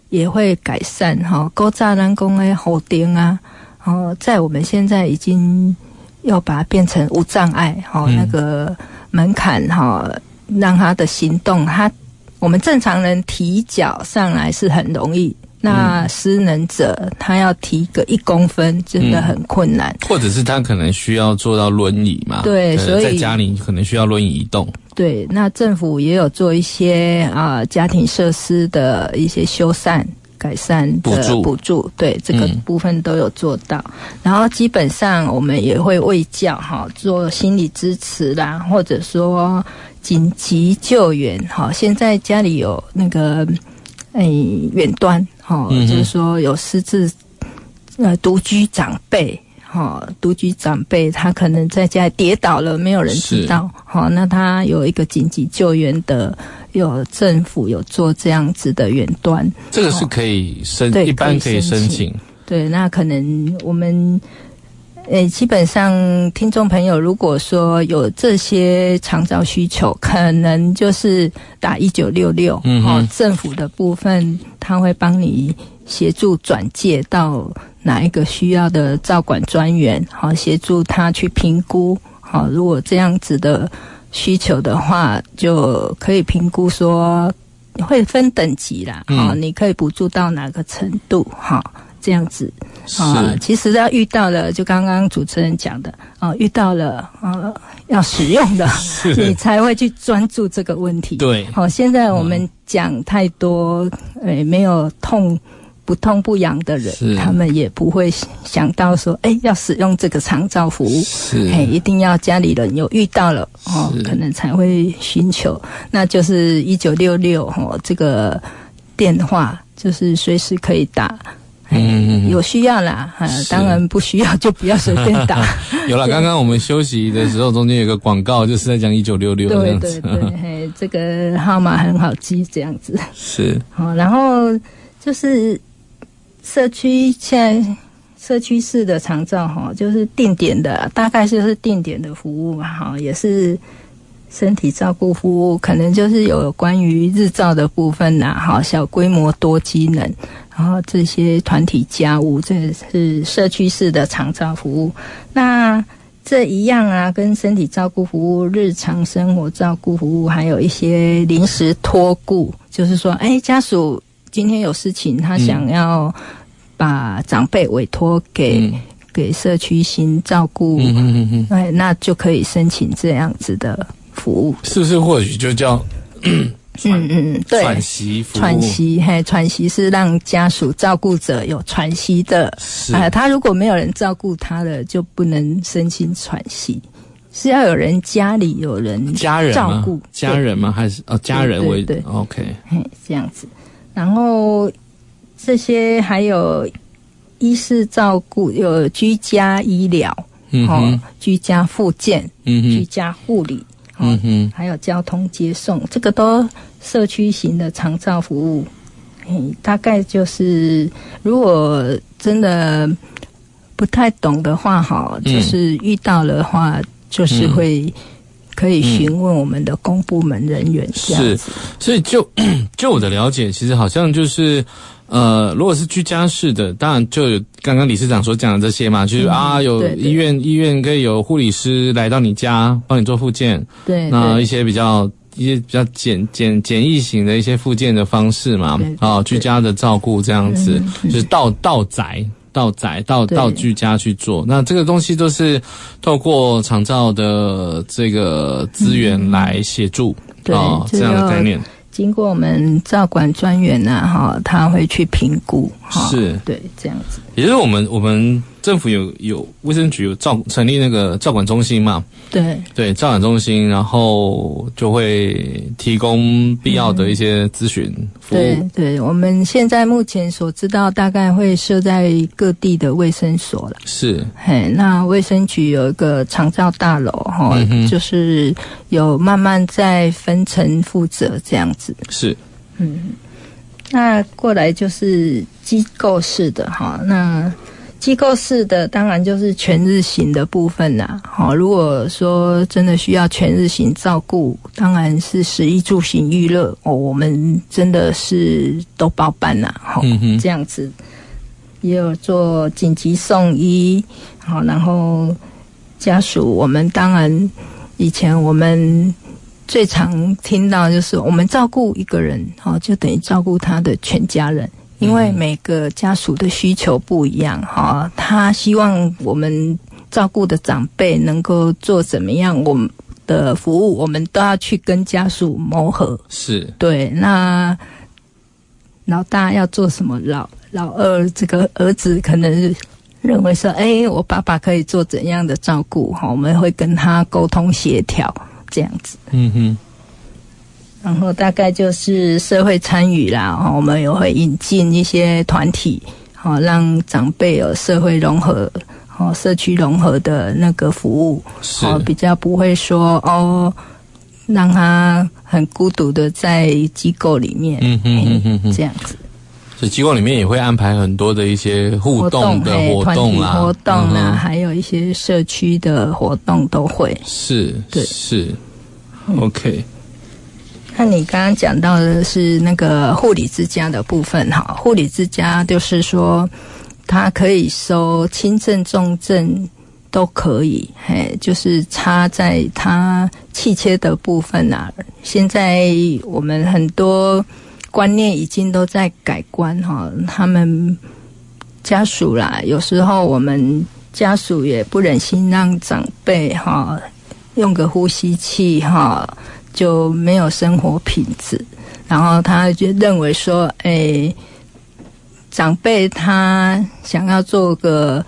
也会改善哈，高栅栏工的后顶啊，哦，在我们现在已经要把它变成无障碍哈，那个门槛哈，让他的行动，他我们正常人提脚上来是很容易。那失能者他要提个一公分，真的很困难，嗯，或者是他可能需要坐到轮椅嘛？对，所以在家里可能需要轮椅移动。对，那政府也有做一些啊、呃、家庭设施的一些修缮、改善的补助，补助，对这个部分都有做到。嗯、然后基本上我们也会为教哈，做心理支持啦，或者说紧急救援哈。现在家里有那个诶远端。哦，就是说有失智，呃，独居长辈，哈、哦，独居长辈他可能在家跌倒了，没有人知道，好、哦，那他有一个紧急救援的，有政府有做这样子的远端，这个是可以申，对，一般可以申请，对，那可能我们。诶，基本上听众朋友，如果说有这些长照需求，可能就是打一九六六，哦，政府的部分他会帮你协助转介到哪一个需要的照管专员，好，协助他去评估，好，如果这样子的需求的话，就可以评估说会分等级啦，好，你可以补助到哪个程度，哈。这样子。啊，其实要遇到了，就刚刚主持人讲的啊，遇到了啊，要使用的，你才会去专注这个问题。对，好，现在我们讲太多，诶，没有痛不痛不痒的人，他们也不会想到说，诶，要使用这个长照服务，诶，一定要家里人有遇到了哦，可能才会寻求，那就是一九六六哦，这个电话就是随时可以打。嗯，有需要啦，啊，当然不需要就不要随便打。有了，刚刚我们休息的时候，中间有个广告，就是在讲一九六六。对对对，嘿，这个号码很好记，这样子。是。好，然后就是社区现在社区式的长照哈，就是定点的，大概就是定点的服务嘛哈，也是身体照顾服务，可能就是有关于日照的部分呐，哈，小规模多机能。然后这些团体家务，这是社区式的长照服务。那这一样啊，跟身体照顾服务、日常生活照顾服务，还有一些临时托顾，就是说，哎，家属今天有事情，他想要把长辈委托给、嗯、给社区型照顾，哎、嗯嗯嗯，那就可以申请这样子的服务。是不是？或许就叫。嗯嗯，对，喘息，喘息，嘿，喘息是让家属照顾者有喘息的。是啊，他如果没有人照顾他的，就不能申请喘息，是要有人家里有人家人照顾家人吗？还是哦，家人为对，，OK，嘿，这样子。然后这些还有医事照顾，有居家医疗，嗯，哦，居家复健，嗯，居家护理。嗯哼，还有交通接送，这个都社区型的长照服务。嗯，大概就是如果真的不太懂的话，哈，就是遇到的话，就是会可以询问我们的公部门人员。是，所以就就我的了解，其实好像就是。呃，如果是居家式的，当然就有刚刚理事长所讲的这些嘛，就是啊，有医院，医院可以有护理师来到你家帮你做复健，对，那一些比较一些比较简简简易型的一些复健的方式嘛，啊，居家的照顾这样子，就是到到宅到宅到到居家去做，那这个东西都是透过长照的这个资源来协助啊，这样的概念。经过我们照管专员呐，哈，他会去评估，哈，是对这样子。也就是我们我们政府有有卫生局有照成立那个照管中心嘛？对对，照管中心，然后就会提供必要的一些咨询服务。对对，我们现在目前所知道，大概会设在各地的卫生所了。是，嘿，那卫生局有一个长照大楼，哈、嗯，就是有慢慢在分层负责这样子。是，嗯，那过来就是机构式的哈，那。机构式的当然就是全日型的部分啦。好，如果说真的需要全日型照顾，当然是食衣住行娱乐哦，我们真的是都包办啦。好，嗯、这样子也有做紧急送医。好，然后家属，我们当然以前我们最常听到就是我们照顾一个人，好，就等于照顾他的全家人。因为每个家属的需求不一样，哈，他希望我们照顾的长辈能够做怎么样，我们的服务我们都要去跟家属磨合。是对，那老大要做什么，老老二这个儿子可能认为说，哎，我爸爸可以做怎样的照顾，哈，我们会跟他沟通协调，这样子。嗯哼。然后大概就是社会参与啦，我们也会引进一些团体，好让长辈有社会融合，哦社区融合的那个服务，哦比较不会说哦让他很孤独的在机构里面，嗯嗯嗯嗯这样子。所以机构里面也会安排很多的一些互动的活动啦，活动啊，还有一些社区的活动都会。是，对，是，OK。那你刚刚讲到的是那个护理之家的部分哈，护理之家就是说，它可以收轻症、重症都可以，嘿，就是插在它气切的部分啊。现在我们很多观念已经都在改观哈，他们家属啦，有时候我们家属也不忍心让长辈哈用个呼吸器哈。就没有生活品质，然后他就认为说，哎、欸，长辈他想要做个，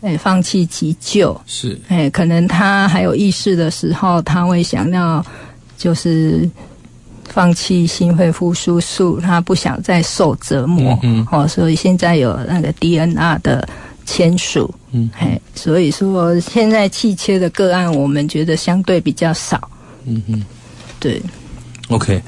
哎、欸，放弃急救是，哎、欸，可能他还有意识的时候，他会想要就是放弃心肺复苏术，他不想再受折磨，嗯，哦，所以现在有那个 DNR 的签署，嗯，哎，所以说现在气切的个案，我们觉得相对比较少，嗯哼。对，OK，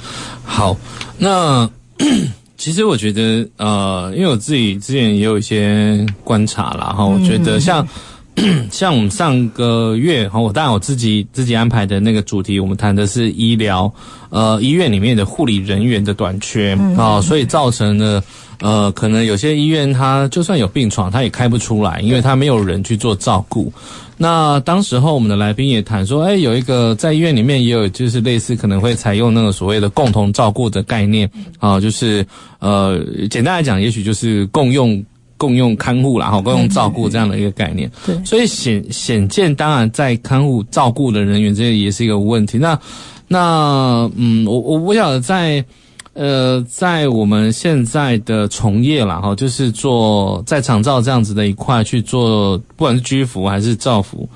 好，那 其实我觉得，呃，因为我自己之前也有一些观察啦，哈，我觉得像、嗯、像我们上个月，哈，我当然我自己自己安排的那个主题，我们谈的是医疗，呃，医院里面的护理人员的短缺啊、嗯，所以造成了。呃，可能有些医院它就算有病床，它也开不出来，因为它没有人去做照顾。那当时候我们的来宾也谈说，哎，有一个在医院里面也有，就是类似可能会采用那个所谓的共同照顾的概念啊，就是呃，简单来讲，也许就是共用共用看护啦，哈，共用照顾这样的一个概念。对，所以显显见，当然在看护照顾的人员这也是一个问题。那那嗯，我我不晓得在。呃，在我们现在的从业啦，哈，就是做在长照这样子的一块去做，不管是居服还是照服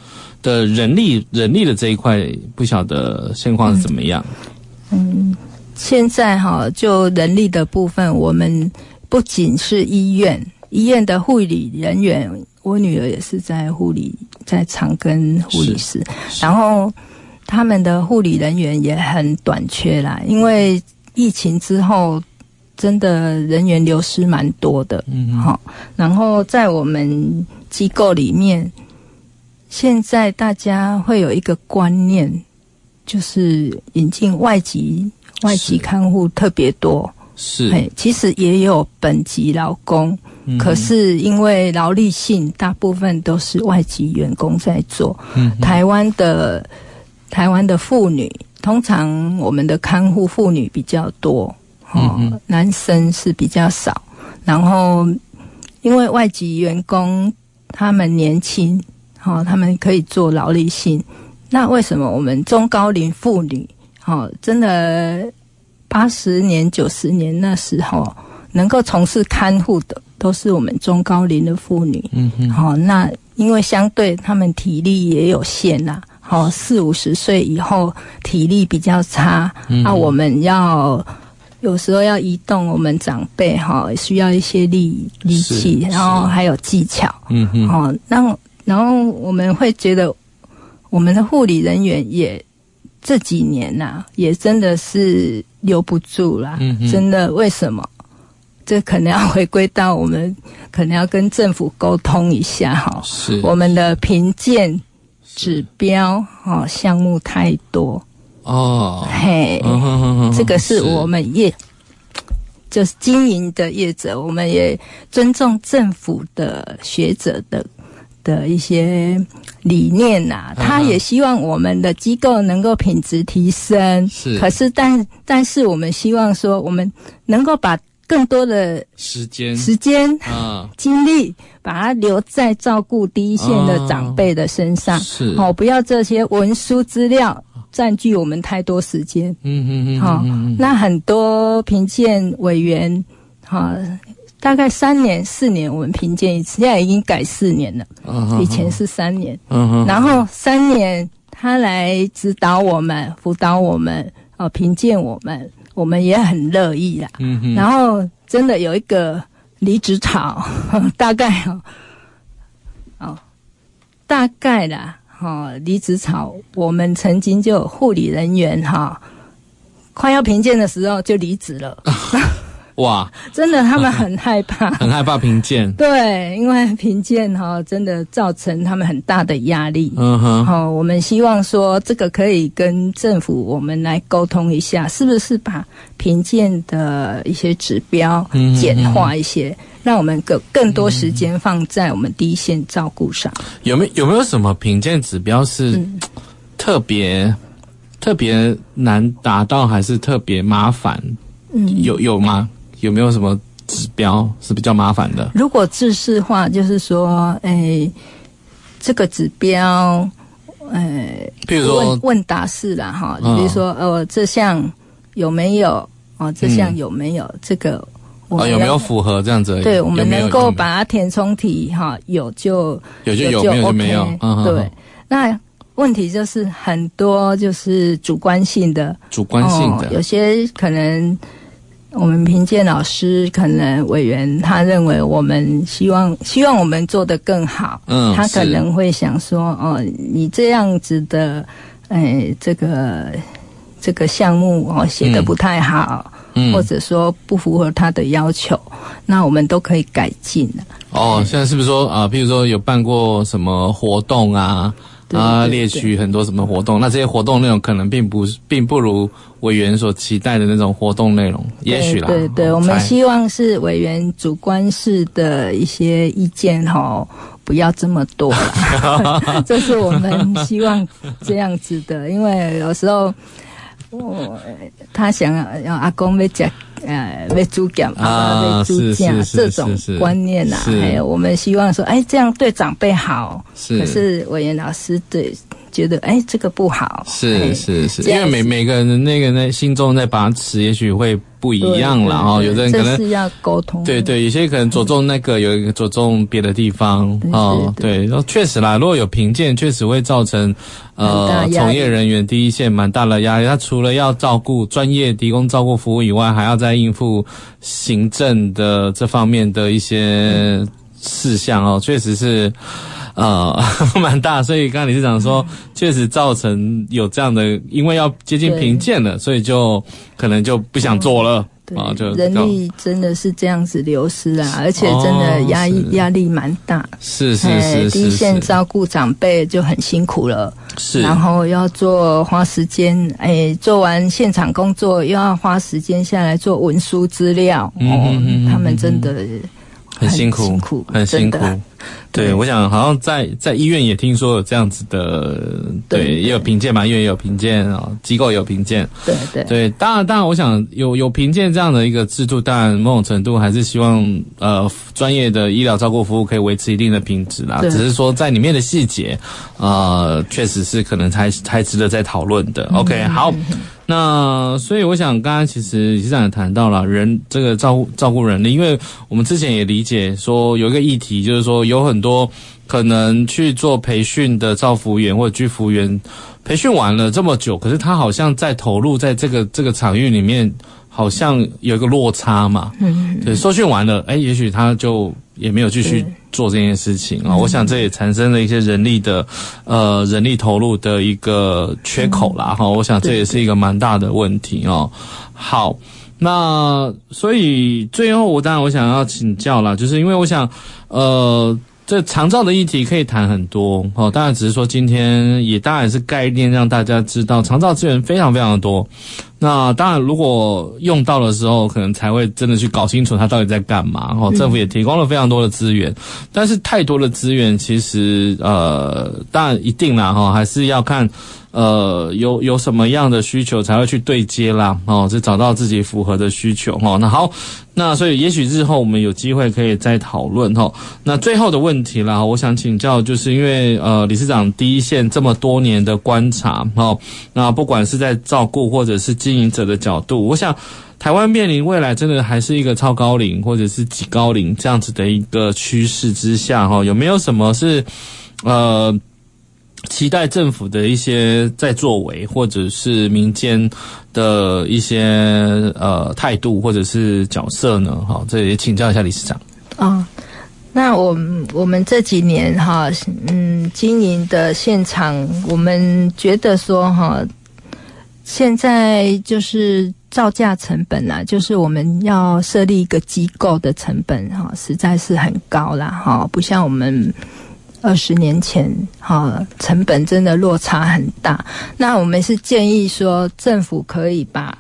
的人力人力的这一块，不晓得现况是怎么样？嗯，嗯现在哈，就人力的部分，我们不仅是医院，医院的护理人员，我女儿也是在护理，在长庚护理师，然后他们的护理人员也很短缺啦，因为。疫情之后，真的人员流失蛮多的，嗯，好。然后在我们机构里面，现在大家会有一个观念，就是引进外籍外籍看护特别多，是。哎，其实也有本籍劳工，嗯，可是因为劳力性，大部分都是外籍员工在做。嗯，台湾的台湾的妇女。通常我们的看护妇女比较多，哦、嗯，男生是比较少。然后因为外籍员工他们年轻，哦，他们可以做劳力性。那为什么我们中高龄妇女，哦，真的八十年、九十年那时候能够从事看护的，都是我们中高龄的妇女。嗯哼。好，那因为相对他们体力也有限呐、啊。好，四五十岁以后体力比较差，那、嗯啊、我们要有时候要移动我们长辈哈，需要一些力力气，然后还有技巧。嗯嗯。好，那然后我们会觉得我们的护理人员也这几年呐、啊，也真的是留不住啦。真的为什么？这可能要回归到我们可能要跟政府沟通一下哈。是我们的评鉴指标哈项目太多。哦，嘿，嗯哼哼哼这个是我们业就是经营的业者，我们也尊重政府的学者的的一些理念呐、啊，他也希望我们的机构能够品质提升。是，可是但但是我们希望说，我们能够把更多的时间。时间啊。精力，把它留在照顾第一线的长辈的身上。是。哦，不要这些文书资料占据我们太多时间。嗯嗯嗯，好、那很多评鉴委员，哈、大概三年、四年我们评鉴一次，现在已经改四年了。以前是三年，然后三年他来指导我们、辅导我们、哦评鉴我们，我们也很乐意啦。然后真的有一个离职潮，大概哦，哦，大概啦，哈、哦，离职潮，我们曾经就有护理人员哈、快要评鉴的时候就离职了，哇，真的他们很害怕，很害怕贫贱，对，因为贫贱哈，真的造成他们很大的压力。嗯哼，好、我们希望说这个可以跟政府我们来沟通一下，是不是把贫贱的一些指标嗯简化一些，让我们更更多时间放在我们第一线照顾上。有没有有没有什么评鉴指标是嗯特别、特别难达到，还是特别麻烦？嗯，有有吗？有没有什么指标是比较麻烦的？如果制式化，就是说，哎，这个指标，呃，譬如说问问答式啦，哈，嗯比如说，哦，这项有没有？哦，这项有没有？这个我有没有符合这样子？对，我们能够把它填充题哈，有就有就有，没有就没有 OK。嗯对，那问题就是很多就是主观性的，主观性的哦，有些可能我们评鉴老师可能委员他认为我们希望希望我们做得更好，嗯他可能会想说哦，你这样子的，哎，这个这个项目哦写的不太好。嗯或者说不符合他的要求，那我们都可以改进的。哦，现在是不是说啊、呃，譬如说有办过什么活动啊？对啊，列举很多什么活动，那这些活动内容可能并不并不如委员所期待的那种活动内容，也许啦。对对，哦我们希望是委员主观式的一些意见哈，不要这么多啦。这是我们希望这样子的，因为有时候。我他想要要阿公要讲呃要煮咸啊要煮是酱是这种观念呐、啊，还有我们希望说，哎，这样对长辈好，是。可是委员老师对觉得哎这个不好，是哎是是，因为每每个人的那个那心中在把持，也许会不一样了。哦。有的人可能是要沟通，对对，有些可能着重那个，有一个着重别的地方哦。对，然后确实啦，如果有评鉴，确实会造成呃从业人员第一线蛮大的压力。他除了要照顾专业提供照顾服务以外，还要再应付行政的这方面的一些事项哦，确实是。呃，蛮大，所以刚刚理事长说，确实造成有这样的，因为要接近评鉴了，所以就可能就不想做了。对啊，就人力真的是这样子流失啊，而且真的压力压力蛮大。是是是是，第一线照顾长辈就很辛苦了，是，然后要做花时间，哎，做完现场工作又要花时间下来做文书资料，哦，他们真的。很辛苦，辛苦很辛苦。对，我想好像在在医院也听说有这样子的，对，对也有评鉴嘛，医院也有评鉴啊，机构也有评鉴。对对对，当然当然，我想有有评鉴这样的一个制度，当然某种程度还是希望呃专业的医疗照顾服务可以维持一定的品质啦。只是说在里面的细节，呃，确实是可能才才值得再讨论的。OK，好。那所以我想，刚刚其实李市长也谈到了人这个照顾照顾人力，因为我们之前也理解说有一个议题，就是说有很多可能去做培训的照服员或者居服员，培训完了这么久，可是他好像在投入在这个这个场域里面，好像有一个落差嘛。嗯，对，受训完了，哎，也许他就也没有继续做这件事情啊。我想这也产生了一些人力的呃人力投入的一个缺口啦。哈，我想这也是一个蛮大的问题哦。好，那所以最后我当然我想要请教啦，就是因为我想，呃。这长照的议题可以谈很多哦，当然只是说今天也当然是概念让大家知道长照资源非常非常的多。那当然如果用到的时候，可能才会真的去搞清楚他到底在干嘛哦。政府也提供了非常多的资源，但是太多的资源其实呃，当然一定啦哈，还是要看。呃，有有什么样的需求才会去对接啦？哦，就找到自己符合的需求哦。那好，那所以也许日后我们有机会可以再讨论哈。那最后的问题啦，我想请教，就是因为呃，理事长第一线这么多年的观察哦，那不管是在照顾或者是经营者的角度，我想台湾面临未来真的还是一个超高龄或者是极高龄这样子的一个趋势之下哈，有没有什么是呃？期待政府的一些在作为，或者是民间的一些呃态度，或者是角色呢？好，这也请教一下理事长。啊、那我们我们这几年哈，嗯，经营的现场，我们觉得说哈，现在就是造价成本啦，就是我们要设立一个机构的成本哈，实在是很高啦哈，不像我们。二十年前，哈，成本真的落差很大。那我们是建议说，政府可以把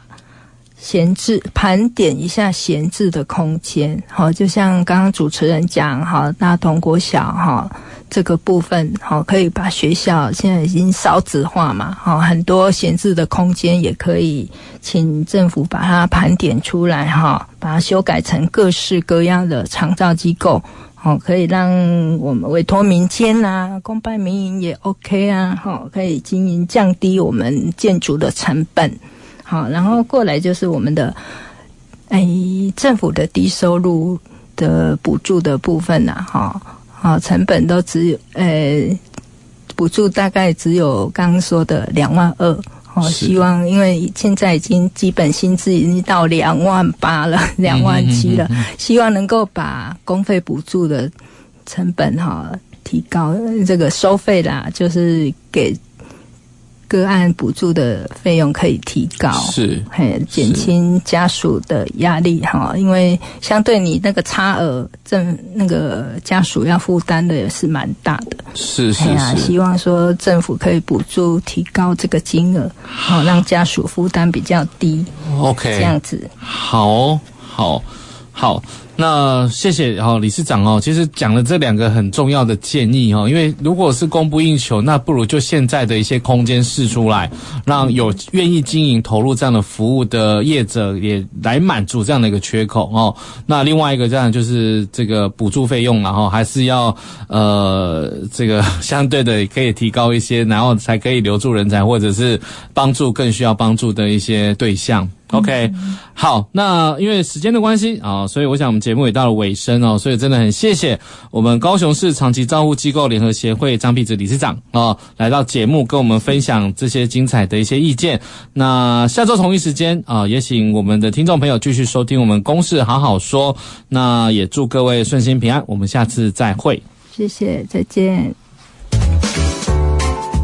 闲置盘点一下闲置的空间，好，就像刚刚主持人讲，哈，大同国小，哈，这个部分，好，可以把学校现在已经少子化嘛，哈，很多闲置的空间也可以请政府把它盘点出来，哈，把它修改成各式各样的长照机构。好，可以让我们委托民间啊，公办民营也 OK 啊，好，可以经营降低我们建筑的成本。好，然后过来就是我们的，哎，政府的低收入的补助的部分呐，哈，好，成本都只有，呃，补助大概只有刚刚说的两万二。哦，希望因为现在已经基本薪资已经到两万八了，两万七了，希望能够把公费补助的成本哈提高，这个收费啦，就是给。个案补助的费用可以提高，是，嘿，减轻家属的压力哈，因为相对你那个差额，政那个家属要负担的也是蛮大的，是是是，啊，希望说政府可以补助提高这个金额，好 让家属负担比较低，OK，这样子，好，好，好。那谢谢哈理事长哦，其实讲了这两个很重要的建议哈，因为如果是供不应求，那不如就现在的一些空间试出来，让有愿意经营投入这样的服务的业者也来满足这样的一个缺口哦。那另外一个这样就是这个补助费用然后还是要呃这个相对的可以提高一些，然后才可以留住人才或者是帮助更需要帮助的一些对象。OK，好，那因为时间的关系啊，所以我想我们节目也到了尾声哦，所以真的很谢谢我们高雄市长期照护机构联合协会张碧芝理事长啊，来到节目跟我们分享这些精彩的一些意见。那下周同一时间啊，也请我们的听众朋友继续收听我们公事好好说。那也祝各位顺心平安，我们下次再会。谢谢，再见。